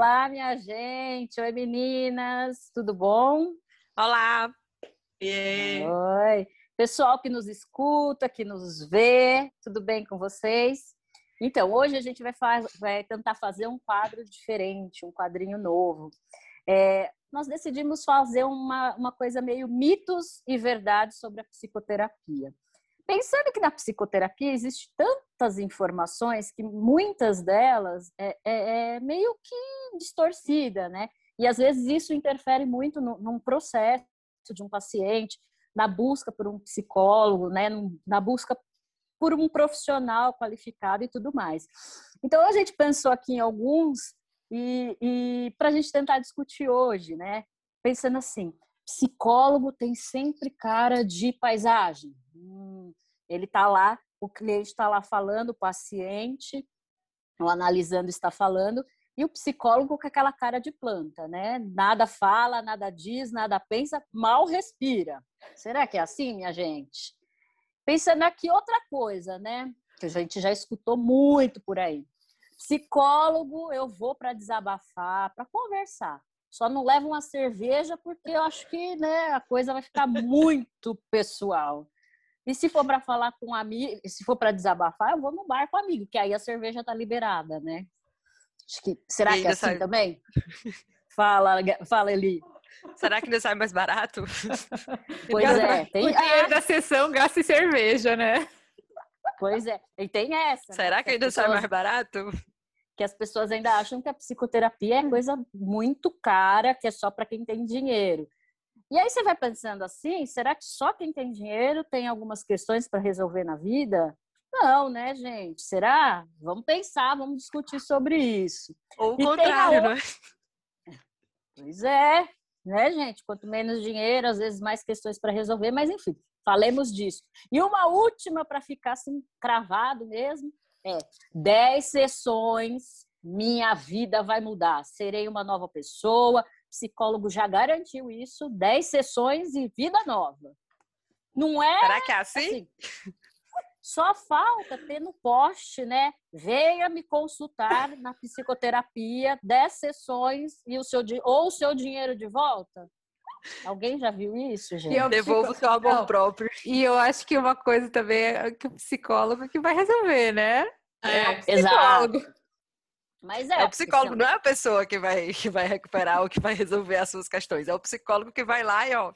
Olá, minha gente. Oi, meninas. Tudo bom? Olá. E Oi. Pessoal que nos escuta, que nos vê, tudo bem com vocês? Então, hoje a gente vai, vai tentar fazer um quadro diferente, um quadrinho novo. É, nós decidimos fazer uma, uma coisa meio mitos e verdades sobre a psicoterapia. Pensando que na psicoterapia existe tantas informações que muitas delas é, é, é meio que distorcida, né? E às vezes isso interfere muito no, num processo de um paciente, na busca por um psicólogo, né? na busca por um profissional qualificado e tudo mais. Então a gente pensou aqui em alguns e, e para a gente tentar discutir hoje, né? Pensando assim, psicólogo tem sempre cara de paisagem. Ele está lá, o cliente está lá falando, o paciente, o analisando está falando, e o psicólogo com aquela cara de planta, né? Nada fala, nada diz, nada pensa, mal respira. Será que é assim, minha gente? Pensando aqui outra coisa, né? Que a gente já escutou muito por aí. Psicólogo, eu vou para desabafar, para conversar. Só não levo uma cerveja porque eu acho que né, a coisa vai ficar muito pessoal. E se for para falar com um amigo, se for para desabafar, eu vou no bar com um amigo, que aí a cerveja tá liberada, né? Acho que será que é assim sai... também? Fala, fala Eli. Será que ainda sai mais barato? Pois é, tem o dinheiro da sessão gasta em cerveja, né? Pois é, e tem essa. Né? Será né? que ainda pessoas... sai mais barato? que as pessoas ainda acham que a psicoterapia é coisa muito cara, que é só para quem tem dinheiro. E aí você vai pensando assim, será que só quem tem dinheiro tem algumas questões para resolver na vida? Não, né, gente? Será? Vamos pensar, vamos discutir sobre isso. Ou o contrário, outra... né? Pois é, né, gente? Quanto menos dinheiro, às vezes mais questões para resolver, mas enfim, falemos disso. E uma última para ficar assim cravado mesmo, é 10 sessões, minha vida vai mudar. Serei uma nova pessoa. Psicólogo já garantiu isso. 10 sessões e vida nova. Não é? Será que é assim? assim só falta ter no poste, né? Venha me consultar na psicoterapia, 10 sessões e o seu, ou o seu dinheiro de volta. Alguém já viu isso, gente? Eu devolvo o seu amor Não. próprio. E eu acho que uma coisa também é que o psicólogo que vai resolver, né? É, é o psicólogo. Exato. Mas é, é o psicólogo, não é a pessoa que vai, que vai recuperar ou que vai resolver as suas questões. É o psicólogo que vai lá e, ó,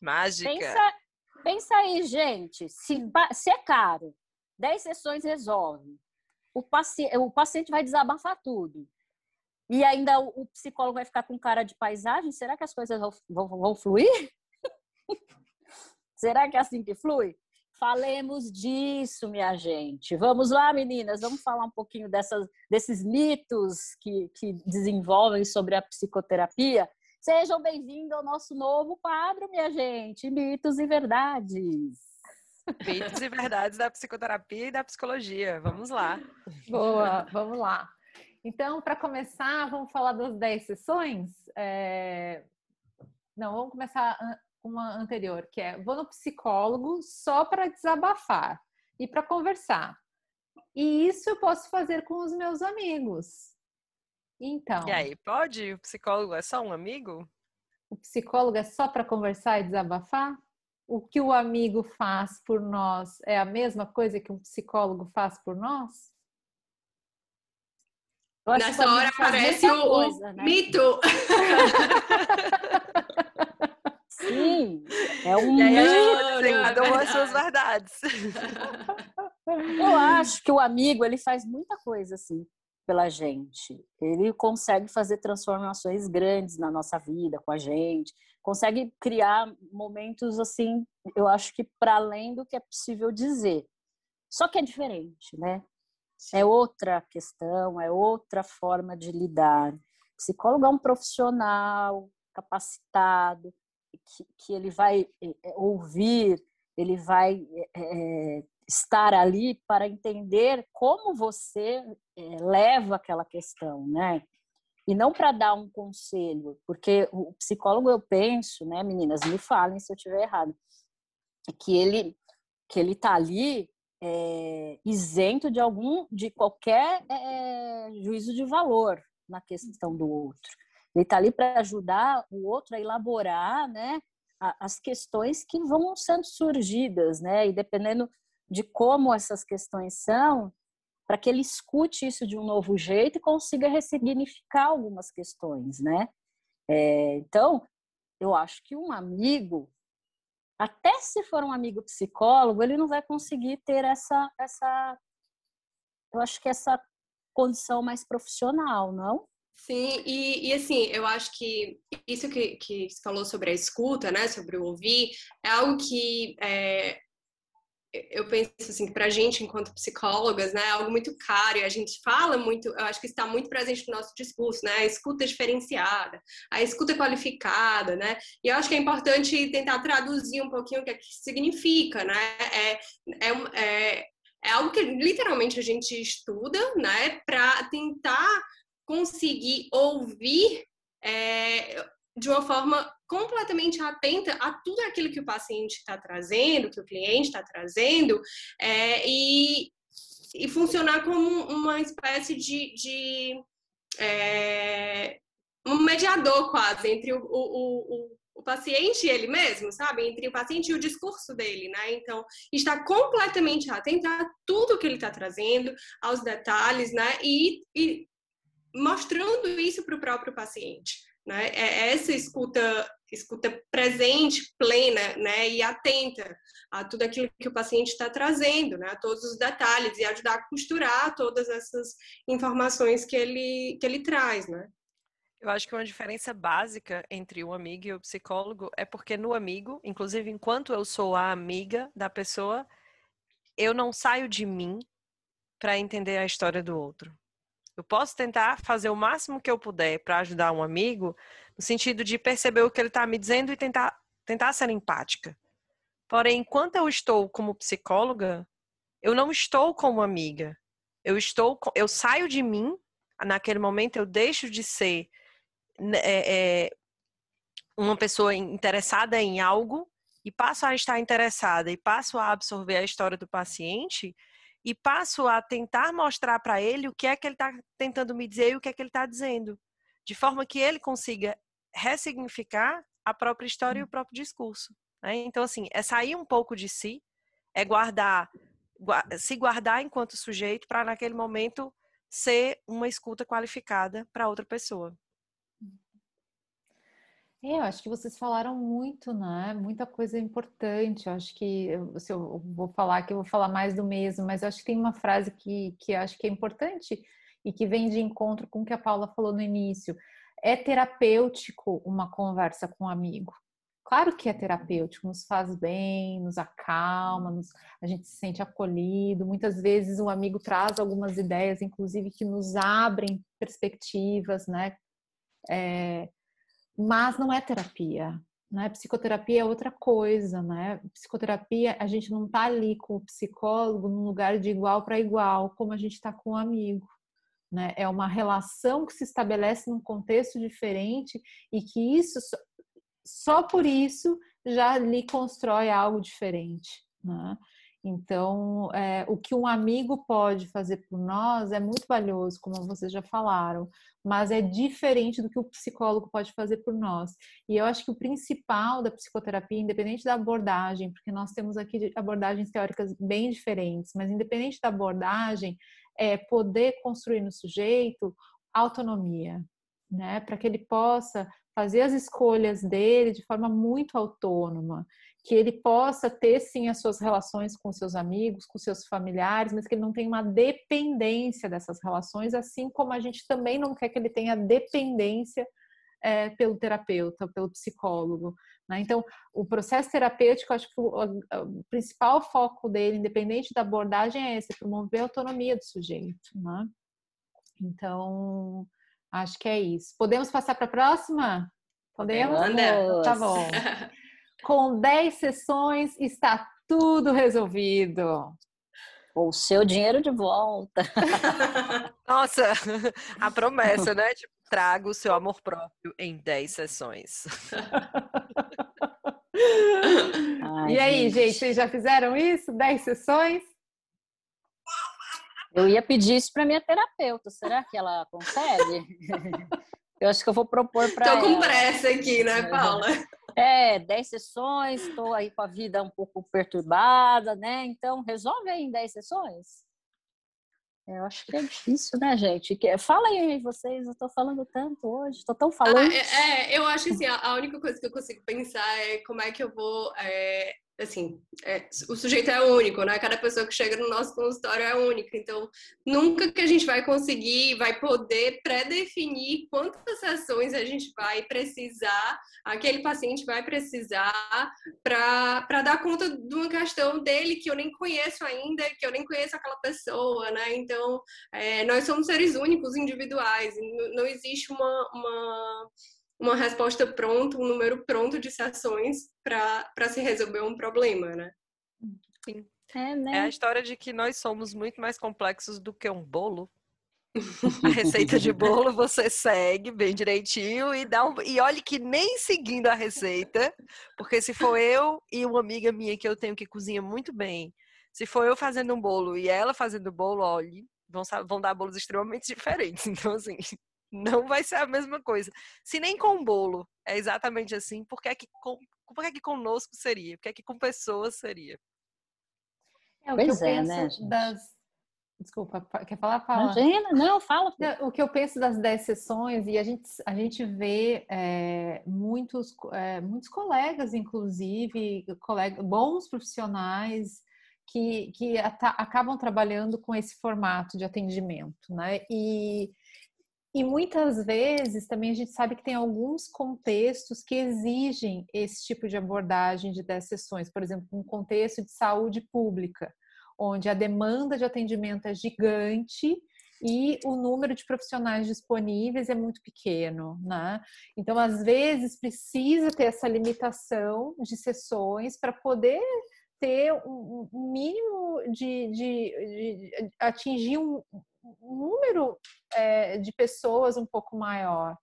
mágica. Pensa, pensa aí, gente. Se, se é caro, 10 sessões resolve. O, paci o paciente vai desabafar tudo e ainda o, o, psicólogo vai ficar com cara de paisagem, será que as coisas vão, vão, vão fluir? será que é assim que flui? Falemos disso, minha gente. Vamos lá, meninas, vamos falar um pouquinho dessas, desses mitos que, que desenvolvem sobre a psicoterapia. Sejam bem-vindos ao nosso novo quadro, minha gente, Mitos e Verdades. Mitos e verdades da psicoterapia e da psicologia. Vamos lá. Boa, vamos lá. Então, para começar, vamos falar das 10 sessões? É... Não, vamos começar uma anterior, que é vou no psicólogo só para desabafar e para conversar. E isso eu posso fazer com os meus amigos. Então. E aí, pode? O psicólogo é só um amigo? O psicólogo é só para conversar e desabafar? O que o amigo faz por nós é a mesma coisa que um psicólogo faz por nós? Nessa hora aparece o, coisa, né? mito. Sim, é um. Cada uma as suas verdades. Eu acho que o amigo ele faz muita coisa assim pela gente. Ele consegue fazer transformações grandes na nossa vida com a gente, consegue criar momentos assim, eu acho que para além do que é possível dizer. Só que é diferente, né? é outra questão, é outra forma de lidar. O psicólogo é um profissional capacitado, que, que ele vai é, é, ouvir, ele vai é, estar ali para entender como você é, leva aquela questão, né? E não para dar um conselho, porque o psicólogo, eu penso, né, meninas, me falem se eu estiver errado, que ele que ele está ali é, isento de algum, de qualquer é, juízo de valor. na questão do outro. Ele está ali para ajudar o outro a elaborar, né, as questões que vão sendo surgidas, né, e dependendo de como essas questões são, para que ele escute isso de um novo jeito e consiga ressignificar algumas questões, né? É, então, eu acho que um amigo, até se for um amigo psicólogo, ele não vai conseguir ter essa, essa, eu acho que essa condição mais profissional, não? Sim, e, e, assim, eu acho que isso que, que você falou sobre a escuta, né, sobre o ouvir, é algo que é, eu penso assim, que para a gente, enquanto psicólogas, né, é algo muito caro e a gente fala muito, eu acho que está muito presente no nosso discurso, né, a escuta diferenciada, a escuta qualificada, né, e eu acho que é importante tentar traduzir um pouquinho o que, é que significa, né, é, é, é, é algo que literalmente a gente estuda, né, para tentar conseguir ouvir é, de uma forma completamente atenta a tudo aquilo que o paciente está trazendo, que o cliente está trazendo, é, e, e funcionar como uma espécie de, de é, um mediador quase entre o, o, o, o, paciente e ele mesmo, sabe? Entre o paciente e o discurso dele, né? Então, está completamente atento a tudo que ele está trazendo, aos detalhes, né? E, e mostrando isso para o próprio paciente. Né? É essa escuta, escuta presente, plena né? e atenta a tudo aquilo que o paciente está trazendo, né? a todos os detalhes, e ajudar a costurar todas essas informações que ele, que ele traz. Né? Eu acho que uma diferença básica entre o amigo e o psicólogo é porque no amigo, inclusive enquanto eu sou a amiga da pessoa, eu não saio de mim para entender a história do outro. Eu posso tentar fazer o máximo que eu puder para ajudar um amigo, no sentido de perceber o que ele está me dizendo e tentar, tentar ser empática. Porém, enquanto eu estou como psicóloga, eu não estou como amiga. Eu estou, eu saio de mim. Naquele momento, eu deixo de ser né, é, é, uma pessoa interessada em algo e passo a estar interessada e passo a absorver a história do paciente e passo a tentar mostrar para ele o que é que ele está tentando me dizer e o que é que ele está dizendo, de forma que ele consiga ressignificar a própria história e o próprio discurso. Né? Então, assim, é sair um pouco de si, é guardar, se guardar enquanto sujeito para naquele momento ser uma escuta qualificada para outra pessoa. É, eu acho que vocês falaram muito, né? Muita coisa importante. Eu acho que se eu vou falar que eu vou falar mais do mesmo, mas acho que tem uma frase que, que acho que é importante e que vem de encontro com o que a Paula falou no início. É terapêutico uma conversa com um amigo. Claro que é terapêutico, nos faz bem, nos acalma, nos, a gente se sente acolhido. Muitas vezes um amigo traz algumas ideias, inclusive, que nos abrem perspectivas, né? É, mas não é terapia. Né? Psicoterapia é outra coisa, né? Psicoterapia, a gente não está ali com o psicólogo num lugar de igual para igual, como a gente está com o um amigo. Né? É uma relação que se estabelece num contexto diferente e que isso, só por isso, já lhe constrói algo diferente. Né? Então, é, o que um amigo pode fazer por nós é muito valioso, como vocês já falaram, mas é diferente do que o psicólogo pode fazer por nós. E eu acho que o principal da psicoterapia, independente da abordagem, porque nós temos aqui abordagens teóricas bem diferentes, mas independente da abordagem, é poder construir no sujeito autonomia, né, para que ele possa fazer as escolhas dele de forma muito autônoma que ele possa ter sim as suas relações com seus amigos, com seus familiares, mas que ele não tenha uma dependência dessas relações, assim como a gente também não quer que ele tenha dependência é, pelo terapeuta, pelo psicólogo. Né? Então, o processo terapêutico, acho que o, o, principal foco dele, independente da abordagem, é esse, promover a autonomia do sujeito. Né? Então, acho que é isso. Podemos passar para a próxima? Podemos? Podemos. Tá bom. Com 10 sessões está tudo resolvido. O seu dinheiro de volta. Nossa, a promessa, né? Tipo, traga o seu amor próprio em 10 sessões. Ai, e aí, gente. gente, vocês já fizeram isso? 10 sessões? Eu ia pedir isso para minha terapeuta. Será que ela consegue? eu acho que eu vou propor para ela. Tô com pressa aqui, né, Paula? É, 10 sessões, estou aí com a vida um pouco perturbada, né? Então, resolve aí em 10 sessões. Eu acho que é difícil, né, gente? Fala aí vocês, eu estou falando tanto hoje, estou tão falando. Ah, é, é, eu acho assim, a, a, única coisa que eu consigo pensar é como é que eu vou é, assim, é, o sujeito é único, né? Cada pessoa que chega no nosso consultório é única. Então, nunca que a gente vai conseguir, vai poder pré-definir quantas sessões a gente vai precisar, aquele paciente vai precisar para dar conta de uma questão dele que eu nem conheço ainda, que eu nem conheço aquela pessoa, né? Então, é, nós somos seres únicos, individuais. Não, não existe uma, uma uma resposta pronta, um número pronto de sessões para se resolver um problema, né? Sim. É, né? é a história de que nós somos muito mais complexos do que um bolo. A receita de bolo você segue bem direitinho e dá um... e olhe que nem seguindo a receita, porque se for eu e uma amiga minha que eu tenho que cozinha muito bem, se for eu fazendo um bolo e ela fazendo bolo, olhe, vão, vão dar bolos extremamente diferentes. Então assim, não vai ser a mesma coisa. Se nem com bolo é exatamente assim, por que, é que, com, por que, é que conosco seria? Por que, é que com pessoas seria? É, o pois que eu é, né, penso né, das. Desculpa, quer falar, Paula? Imagina, não, fala. O que eu penso das 10 sessões, e a gente, a gente vê é, muitos, é, muitos colegas, inclusive, colega, bons profissionais, que, que acabam trabalhando com esse formato de atendimento, né? E e muitas vezes também a gente sabe que tem alguns contextos que exigem esse tipo de abordagem de 10 sessões, por exemplo, um contexto de saúde pública, onde a demanda de atendimento é gigante e o número de profissionais disponíveis é muito pequeno, né? Então, às vezes, precisa ter essa limitação de sessões para poder ter um, mínimo de, de, de atingir um, um número é, de pessoas um pouco maior.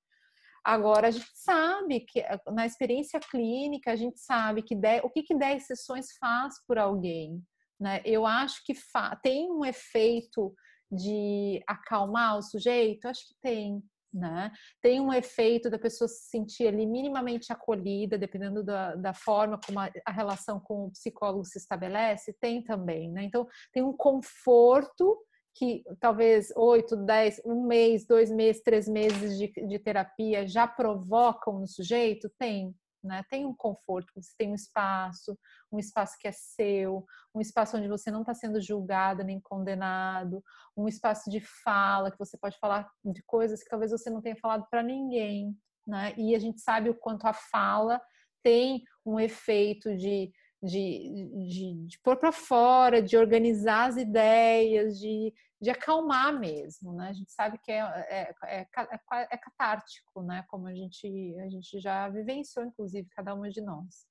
Agora, a gente sabe que na experiência clínica, a gente sabe que o que, que 10 sessões faz por alguém. Né? Eu acho que tem um efeito de acalmar o sujeito? Acho que tem. Né? Tem um efeito da pessoa se sentir ali minimamente acolhida, dependendo da, da forma como a, a, relação com o psicólogo se estabelece, tem também. Né? Então, tem um conforto que talvez oito, dez, um mês, dois meses, três meses de, de terapia já provocam no sujeito? Tem, né? Tem um conforto, você tem um espaço, um espaço que é seu, um espaço onde você não está sendo julgado nem condenado, um espaço de fala, que você pode falar de coisas que talvez você não tenha falado para ninguém, né? E a gente sabe o quanto a fala tem um efeito de de, de, de pôr para fora, de organizar as ideias, de, de acalmar mesmo, né? A gente sabe que é, é, é, é, é catártico, né? Como a gente, a gente já vivenciou, inclusive, cada uma de nós.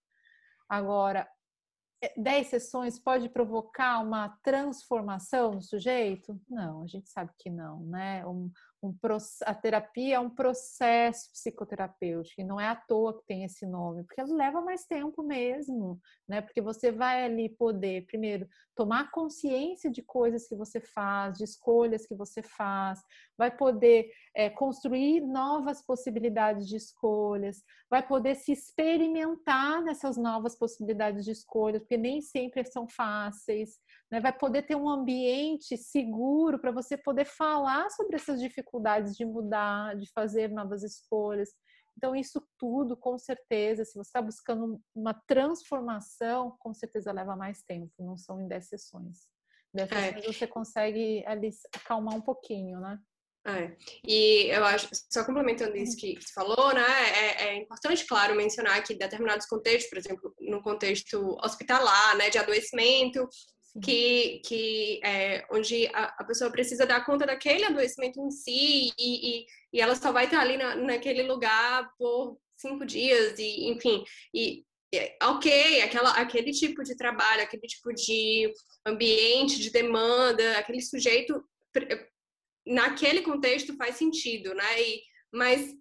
Agora, 10 sessões pode provocar uma transformação no sujeito? Não, a gente sabe que não, né? Um, um, a terapia é um processo psicoterapêutico e não é à toa que tem esse nome, porque leva mais tempo mesmo, né? Porque você vai ali poder, primeiro, tomar consciência de coisas que você faz, de escolhas que você faz, vai poder é, construir novas possibilidades de escolhas, vai poder se experimentar nessas novas possibilidades de escolhas, porque nem sempre são fáceis, né? vai poder ter um ambiente seguro para você poder falar sobre essas dificuldades de mudar, de fazer novas escolhas. Então, isso tudo, com certeza, se você está buscando uma transformação, com certeza leva mais tempo, não são em 10 sessões. 10 é. sessões você consegue ali acalmar um pouquinho, né? É. E eu acho, só complementando isso que você falou, né, é, é, importante, claro, mencionar que determinados contextos, por exemplo, no contexto hospitalar, né, de adoecimento, que, que é, onde a, a, pessoa precisa dar conta daquele adoecimento em si e, e, e ela só vai estar ali na, naquele lugar por cinco dias e enfim e ok aquela aquele tipo de trabalho aquele tipo de ambiente de demanda aquele sujeito naquele contexto faz sentido né? E, mas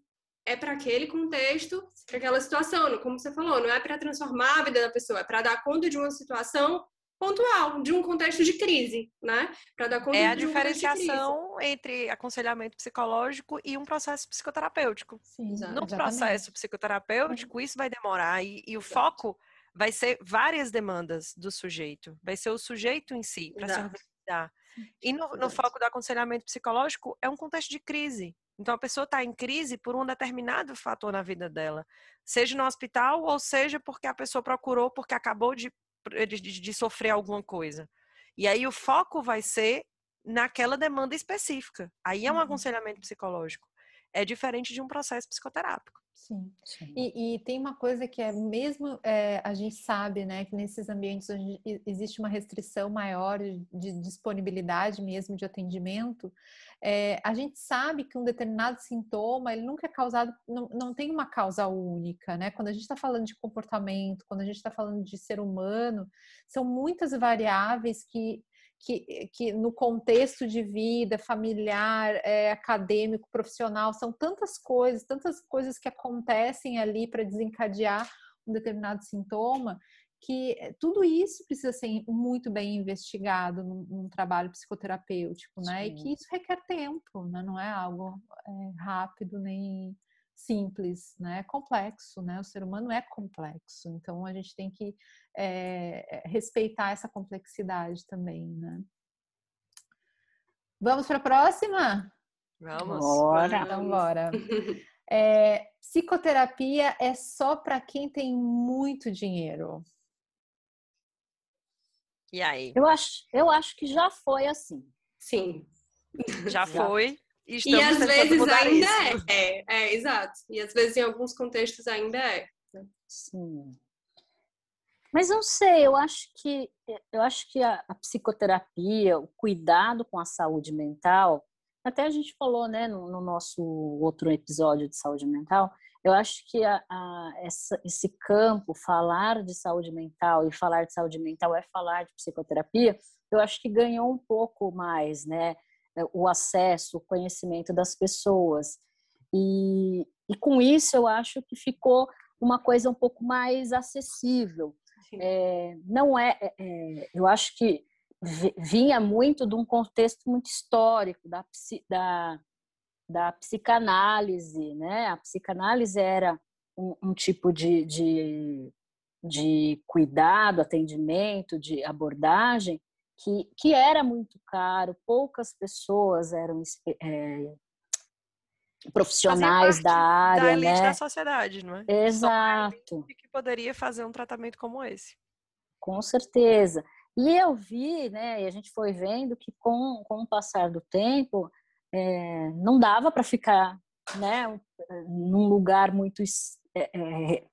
é para aquele contexto, para aquela situação, como você falou, não é para transformar a vida da pessoa, é para dar conta de uma situação pontual de um contexto de crise, né? Para dar conta é a diferenciação entre aconselhamento psicológico e um processo psicoterapêutico. Sim, no exatamente. processo psicoterapêutico, isso vai demorar e, e o Exato. foco vai ser várias demandas do sujeito, vai ser o sujeito em si para se organizar. E no, no foco do aconselhamento psicológico é um contexto de crise. Então a pessoa está em crise por um determinado fator na vida dela, seja no hospital ou seja porque a pessoa procurou porque acabou de de, de sofrer alguma coisa. E aí o foco vai ser naquela demanda específica. Aí é um uhum. aconselhamento psicológico. É diferente de um processo psicoterápico. Sim. Sim. E, e, tem uma coisa que é mesmo é, a gente sabe, né, que nesses ambientes onde existe uma restrição maior de disponibilidade mesmo de atendimento, é, a gente sabe que um determinado sintoma ele nunca é causado, não, não tem uma causa única, né? Quando a gente está falando de comportamento, quando a gente está falando de ser humano, são muitas variáveis que que, que no contexto de vida familiar, é, acadêmico, profissional, são tantas coisas, tantas coisas que acontecem ali para desencadear um determinado sintoma, que eh, tudo isso precisa ser muito bem investigado num, num trabalho psicoterapêutico, né? Sim. E que isso requer tempo, né? Não é algo é, rápido nem simples, né? É complexo, né? O ser humano é complexo, então a gente tem que é, respeitar essa complexidade também, né? Vamos para a próxima? Vamos. Bora. Então, bora. É, psicoterapia é só para quem tem muito dinheiro. E aí? Eu acho, eu acho que já foi assim. Sim. Já, já. foi. E, e às vezes ainda é. é. é. exato. E às vezes em alguns contextos ainda é. Né? Sim. Mas não sei, eu acho que eu acho que a, a, psicoterapia, o cuidado com a saúde mental, até a gente falou, né, no, no nosso outro episódio de saúde mental, eu acho que a, a, essa, esse campo, falar de saúde mental e falar de saúde mental é falar de psicoterapia, eu acho que ganhou um pouco mais, né? O acesso, o conhecimento das pessoas. E, e com isso eu acho que ficou uma coisa um pouco mais acessível. É, não é, é, é eu acho que vinha muito de um contexto muito histórico da, da, da psicanálise, né? A psicanálise era um, um tipo de, de, de, cuidado, atendimento, de abordagem que, que era muito caro, poucas pessoas eram é, profissionais da área, da elite né? da sociedade, não é? Exato. que poderia fazer um tratamento como esse. Com certeza. E eu vi, né, e a gente foi vendo que com, com o passar do tempo, é, não dava para ficar né, num lugar muito é, é,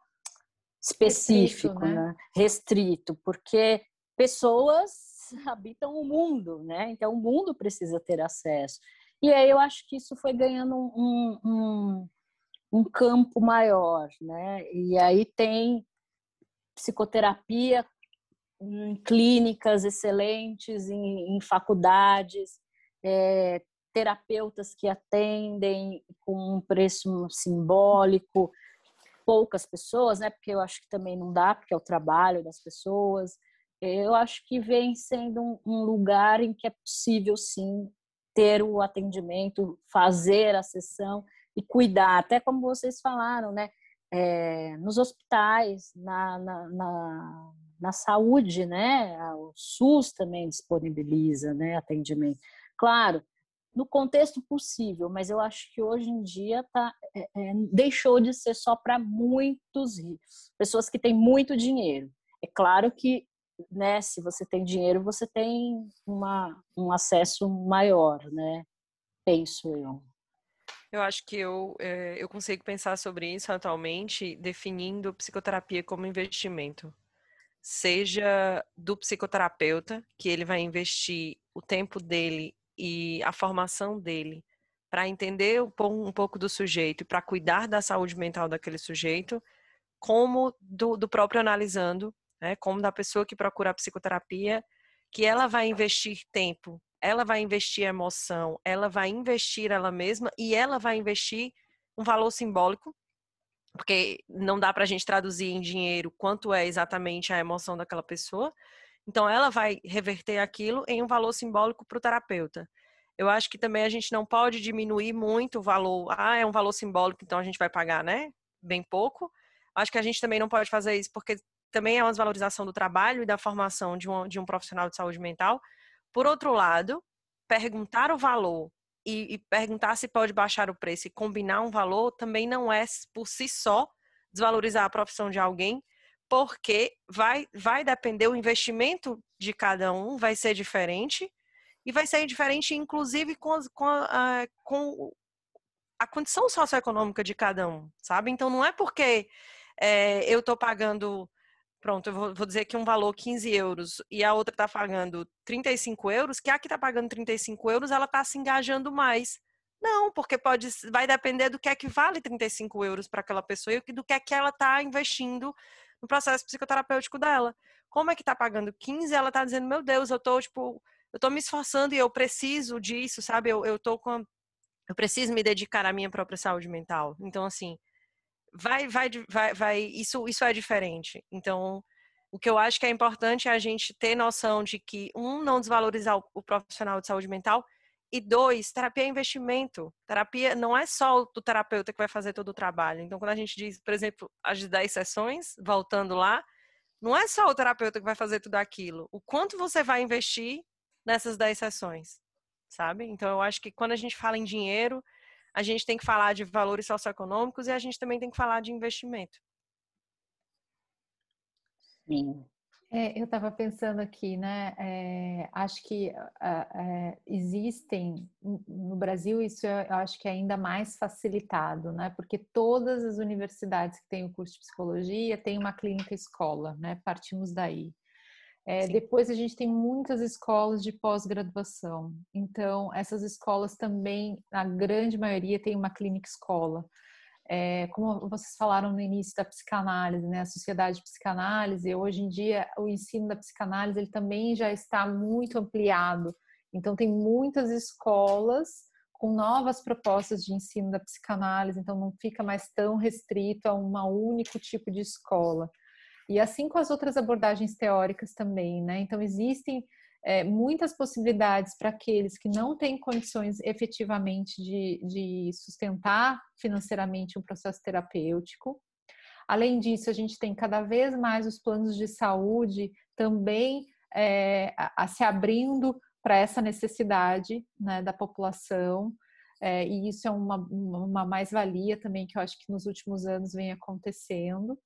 específico, restrito, né? Né? restrito, porque pessoas habitam o mundo, né? Então o mundo precisa ter acesso. E aí eu acho que isso foi ganhando um, um, um campo maior, né? E aí tem psicoterapia em clínicas excelentes, em, em faculdades, é, terapeutas que atendem com um preço simbólico, poucas pessoas, né? Porque eu acho que também não dá, porque é o trabalho das pessoas. Eu acho que vem sendo um, um lugar em que é possível sim ter o atendimento, fazer a sessão e cuidar, até como vocês falaram, né? É, nos hospitais, na, na, na, na, saúde, né? O SUS também disponibiliza né, atendimento. Claro, no contexto possível, mas eu acho que hoje em dia tá, é, é, deixou de ser só para muitos pessoas que têm muito dinheiro. É claro que, né, se você tem dinheiro, você tem uma, um acesso maior, né? Penso eu. Eu acho que eu, é, eu consigo pensar sobre isso atualmente definindo psicoterapia como investimento. Seja do psicoterapeuta, que ele vai investir o tempo dele e a formação dele para entender um pouco do sujeito e para cuidar da saúde mental daquele sujeito, como do, do próprio analisando, né, como da pessoa que procura a psicoterapia, que ela vai investir tempo, ela vai investir emoção, ela vai investir ela mesma e ela vai investir um valor simbólico, porque não dá para a gente traduzir em dinheiro quanto é exatamente a emoção daquela pessoa, Então, ela vai reverter aquilo em um valor simbólico para o terapeuta. Eu acho que também a gente não pode diminuir muito o valor. Ah, é um valor simbólico, então a gente vai pagar, né? Bem pouco. Acho que a gente também não pode fazer isso, porque também é uma desvalorização do trabalho e da formação de um, de um profissional de saúde mental. Por outro lado, perguntar o valor e, e, perguntar se pode baixar o preço e combinar um valor também não é por si só desvalorizar a profissão de alguém, porque vai, vai depender o investimento de cada um, vai ser diferente e vai ser diferente, inclusive, com, com, a, com a condição socioeconômica de cada um, sabe? Então, não é porque é, eu estou pagando pronto, eu vou, dizer que um valor 15 euros e a outra está pagando 35 euros, que a que está pagando 35 euros, ela está se engajando mais. Não, porque pode, vai depender do que é que vale 35 euros para aquela pessoa e do que é que ela está investindo no processo psicoterapêutico dela. Como é que está pagando 15? Ela está dizendo, meu Deus, eu estou tipo, eu tô me esforçando e eu preciso disso, sabe? Eu, eu tô com, eu preciso me dedicar à minha própria saúde mental. Então, assim, vai, vai, vai, vai, isso, isso é diferente. Então, o que eu acho que é importante é a gente ter noção de que, um, não desvalorizar o, profissional de saúde mental, e dois, terapia é investimento. Terapia não é só o terapeuta que vai fazer todo o trabalho. Então, quando a gente diz, por exemplo, as 10 sessões, voltando lá, não é só o terapeuta que vai fazer tudo aquilo. O quanto você vai investir nessas 10 sessões, sabe? Então, eu acho que quando a gente fala em dinheiro, a gente tem que falar de valores socioeconômicos e a gente também tem que falar de investimento. Sim. É, eu estava pensando aqui, né? É, acho que é, existem no Brasil isso eu acho que é ainda mais facilitado, né? Porque todas as universidades que têm o curso de psicologia têm uma clínica escola, né? Partimos daí. É, depois a gente tem muitas escolas de pós-graduação. Então, essas escolas também, a grande maioria, tem uma clínica escola. É, como vocês falaram no início da psicanálise, né, a sociedade de psicanálise, hoje em dia o ensino da psicanálise ele também já está muito ampliado. Então, tem muitas escolas com novas propostas de ensino da psicanálise, então não fica mais tão restrito a um único tipo de escola. E assim com as outras abordagens teóricas também, né? Então, existem é, muitas possibilidades para aqueles que não têm condições efetivamente de, de sustentar financeiramente um processo terapêutico. Além disso, a gente tem cada vez mais os planos de saúde também é, a, a, se abrindo para essa necessidade né, da população. É, e isso é uma, uma mais-valia também que eu acho que nos últimos anos vem acontecendo.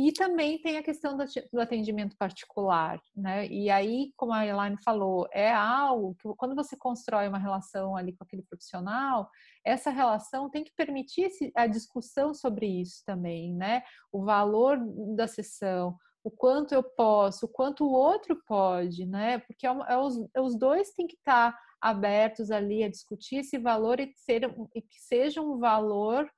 E também tem a questão do atendimento particular, né? E aí, como a Elaine falou, é algo que quando você constrói uma relação ali com aquele profissional, essa relação tem que permitir a discussão sobre isso também, né? O valor da sessão, o quanto eu posso, o quanto o outro pode, né? Porque é, é os, é os dois têm que estar abertos ali a discutir esse valor e, ser, e que seja um valor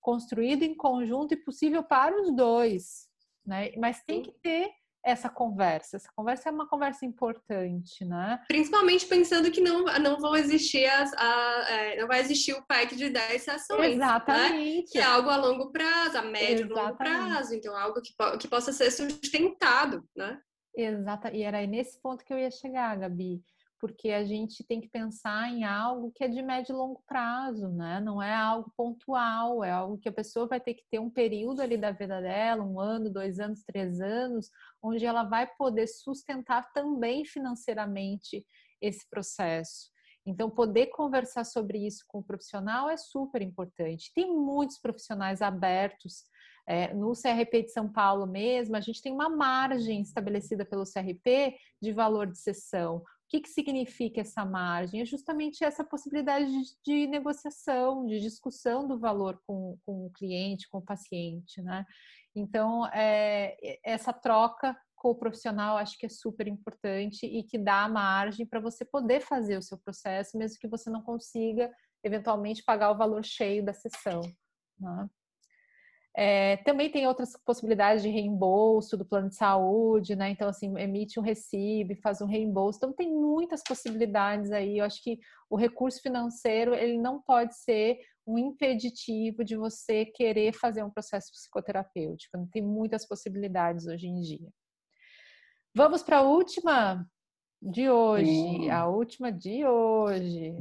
construído em conjunto e possível para os dois, né? Mas tem que ter essa conversa. Essa conversa é uma conversa importante, né? Principalmente pensando que não, não vão existir as, a, é, não vai existir o pack de 10 sessões. Né? Exatamente. Né? Que é algo a longo prazo, a médio e longo prazo. Então, algo que, que possa ser sustentado, né? Exato. E era nesse ponto que eu ia chegar, Gabi porque a gente tem que pensar em algo que é de médio e longo prazo, né? Não é algo pontual, é algo que a pessoa vai ter que ter um período ali da vida dela, um ano, dois anos, três anos, onde ela vai poder sustentar também financeiramente esse processo. Então, poder conversar sobre isso com o profissional é super importante. Tem muitos profissionais abertos. É, no CRP de São Paulo mesmo, a gente tem uma margem estabelecida pelo CRP de valor de sessão que, que significa essa margem? É justamente essa possibilidade de, de negociação, de discussão do valor com, com, o cliente, com o paciente, né? Então, é, essa troca com o profissional acho que é super importante e que dá margem para você poder fazer o seu processo, mesmo que você não consiga eventualmente pagar o valor cheio da sessão. Né? É, também tem outras possibilidades de reembolso do plano de saúde, né? Então, assim, emite um recibo, faz um reembolso. Então, tem muitas possibilidades aí. Eu acho que o recurso financeiro, ele não pode ser um impeditivo de você querer fazer um processo psicoterapêutico. Tem muitas possibilidades hoje em dia. Vamos para a última de hoje, a última de hoje.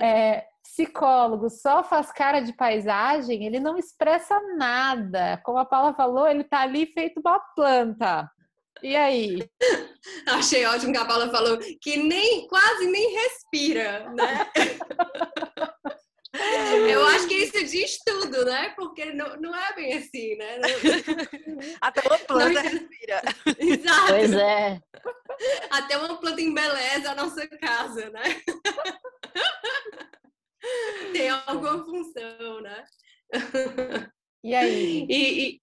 É, psicólogo só faz cara de paisagem, ele não expressa nada. Como a Paula falou, ele tá ali feito uma planta. E aí? Achei ótimo que a Paula falou que nem quase nem respira, né? Eu acho que isso diz tudo, né? Porque não, não é bem assim, né? Até uma planta não... respira. Exato. Pois é. Até uma planta embeleza a nossa casa, né? Tem alguma função, né? E aí? E, e,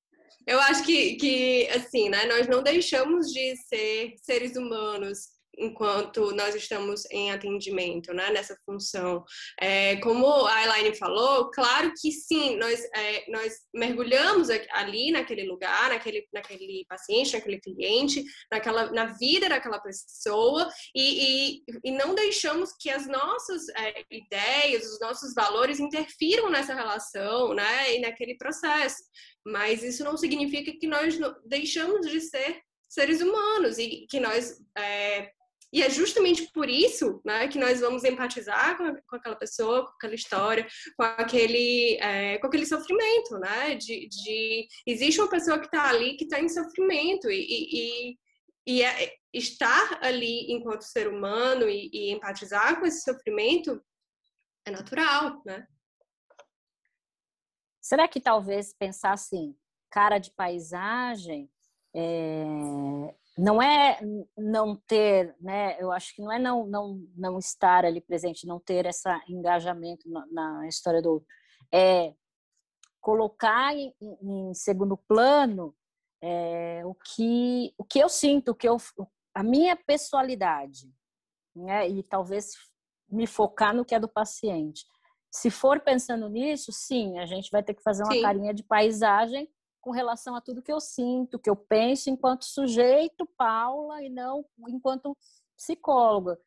eu acho que, que, assim, né? Nós não deixamos de ser seres humanos enquanto nós estamos em atendimento, né, nessa função. É, como a Elaine falou, claro que sim, nós, é, nós mergulhamos ali naquele lugar, naquele, naquele paciente, naquele cliente, naquela, na vida daquela pessoa e, e, e não deixamos que as nossas é, ideias, os nossos valores interfiram nessa relação, né, e naquele processo. Mas isso não significa que nós deixamos de ser seres humanos e que nós é, e é justamente por isso né, que nós vamos empatizar com, com aquela pessoa, com aquela história, com aquele, é, com aquele sofrimento, né? De, de existe uma pessoa que está ali que está em sofrimento e, e, e é, estar ali enquanto ser humano e, e empatizar com esse sofrimento é natural, né? Será que talvez pensar assim, cara de paisagem, é, não é não ter, né? Eu acho que não é não não não estar ali presente, não ter esse engajamento na, na história do outro, é colocar em, em segundo plano é, o que o que eu sinto, o que eu a minha pessoalidade, né? E talvez me focar no que é do paciente. Se for pensando nisso, sim, a gente vai ter que fazer uma sim. carinha de paisagem com relação a tudo que eu sinto, que eu penso enquanto sujeito, Paula, e não enquanto psicóloga.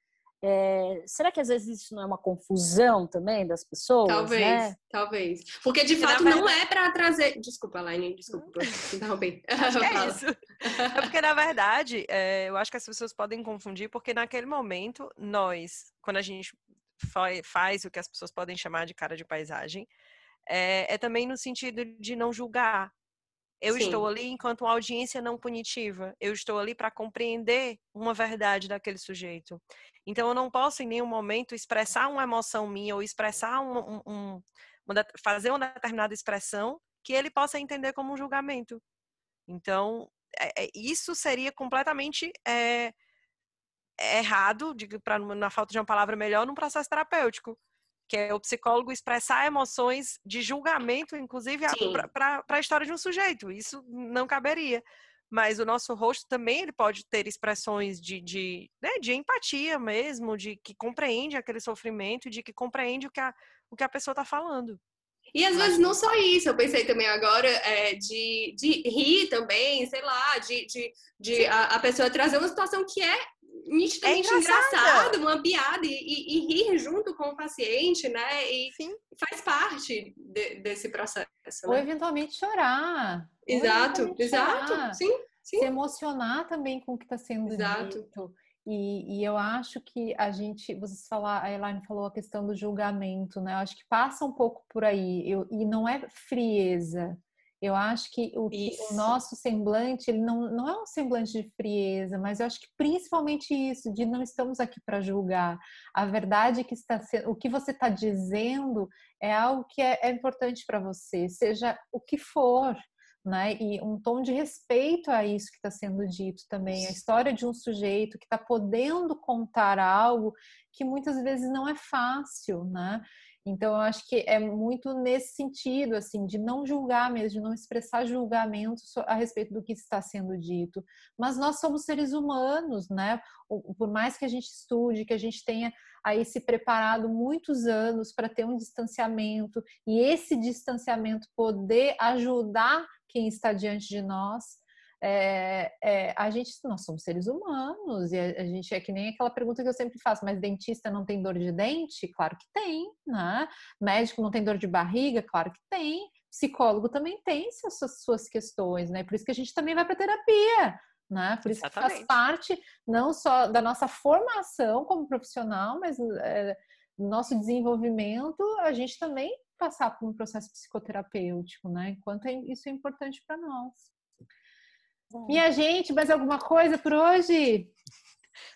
É, será que às vezes isso não é uma confusão também das pessoas? Talvez, né? talvez. Porque de fato verdade... não é para trazer. Desculpa, Laine, desculpa, interromper. é isso. É porque, na verdade, é, eu acho que as pessoas podem confundir, porque naquele momento, nós, quando a gente faz o que as pessoas podem chamar de cara de paisagem, é, é também no sentido de não julgar, eu Sim. estou ali enquanto uma audiência não punitiva. Eu estou ali para compreender uma verdade daquele sujeito. Então, eu não posso em nenhum momento expressar uma emoção minha ou expressar um, um, um uma, fazer uma determinada expressão que ele possa entender como um julgamento. Então, é, é, isso seria completamente é, errado, para na falta de uma palavra melhor, num processo terapêutico que é o psicólogo expressar emoções de julgamento, inclusive para a história de um sujeito. Isso não caberia. Mas o nosso rosto também ele pode ter expressões de, de, né, de empatia mesmo, de que compreende aquele sofrimento, de que compreende o que a, o que a pessoa está falando. E às vezes não só isso, eu pensei também agora é, de, de rir também, sei lá, de, de, de a, a, pessoa trazer uma situação que é nitidamente é engraçado, uma piada e, e, e, rir junto com o paciente, né? E Sim. faz parte de, desse processo. Né? Ou eventualmente chorar. Exato, eventualmente exato. Chorar. Sim, sim. Se emocionar também com o que está sendo exato. dito. E, e, eu acho que a gente, vocês falar, a Elaine falou a questão do julgamento, né? Eu acho que passa um pouco por aí. Eu, e não é frieza. Eu acho que o, o, nosso semblante, ele não, não é um semblante de frieza, mas eu acho que principalmente isso, de não estamos aqui para julgar. A verdade que está sendo, o que você está dizendo é algo que é, é importante para você, seja o que for. Né? E um tom de respeito a isso que está sendo dito também, a história de um sujeito que está podendo contar algo que muitas vezes não é fácil, né? Então, eu acho que é muito nesse sentido, assim, de não julgar mesmo, de não expressar julgamento a respeito do que está sendo dito. Mas nós somos seres humanos, né? Por mais que a gente estude, que a gente tenha aí se preparado muitos anos para ter um distanciamento e esse distanciamento poder ajudar quem está diante de nós, é, é, a gente, nós somos seres humanos e a, a, gente é que nem aquela pergunta que eu sempre faço, mas dentista não tem dor de dente? Claro que tem, né? Médico não tem dor de barriga? Claro que tem. Psicólogo também tem suas, suas questões, né? Por isso que a gente também vai para terapia, né? Por isso Exatamente. que faz parte não só da nossa formação como profissional, mas é, no nosso desenvolvimento, a gente também passar por um processo psicoterapêutico, né? Enquanto é, isso é importante para nós. E a gente, mais alguma coisa por hoje?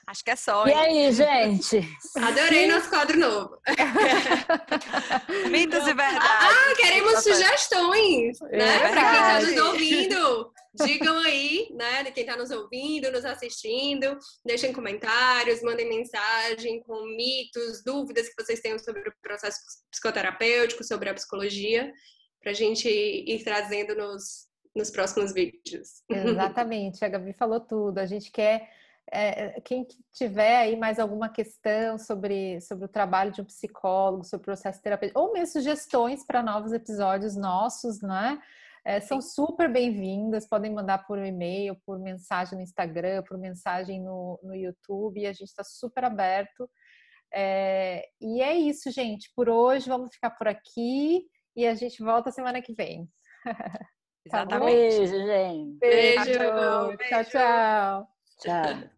Acho que é só. E aí, gente? Adorei Sim. nosso quadro novo. Mitos e verdades. Ah, queremos sugestões, é né? Para quem está nos ouvindo. Digam aí, né? De quem está nos ouvindo, nos assistindo. Deixem comentários, mandem mensagem com mitos, dúvidas que vocês tenham sobre o processo psicoterapêutico, sobre a psicologia, para a gente ir trazendo nos, nos próximos vídeos. Exatamente, a Gabi falou tudo. A gente quer é, quem tiver aí mais alguma questão sobre, sobre o trabalho de um psicólogo, sobre o processo terapêutico, ou mesmo sugestões para novos episódios nossos, né? É, são super bem-vindas, podem mandar por e-mail, por mensagem no Instagram, por mensagem no, no YouTube, e a gente está super aberto. É, e é isso, gente. Por hoje, vamos ficar por aqui e a gente volta semana que vem. Exatamente. Beijo, gente. Beijo. Beijo. Tchau, tchau. Tchau.